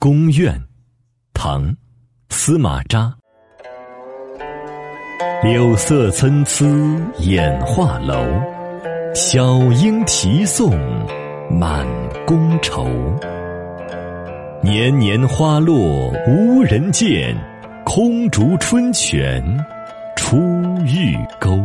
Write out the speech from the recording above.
宫苑，唐，司马扎。柳色参差掩画楼，晓莺啼送满宫愁。年年花落无人见，空竹春泉出玉钩。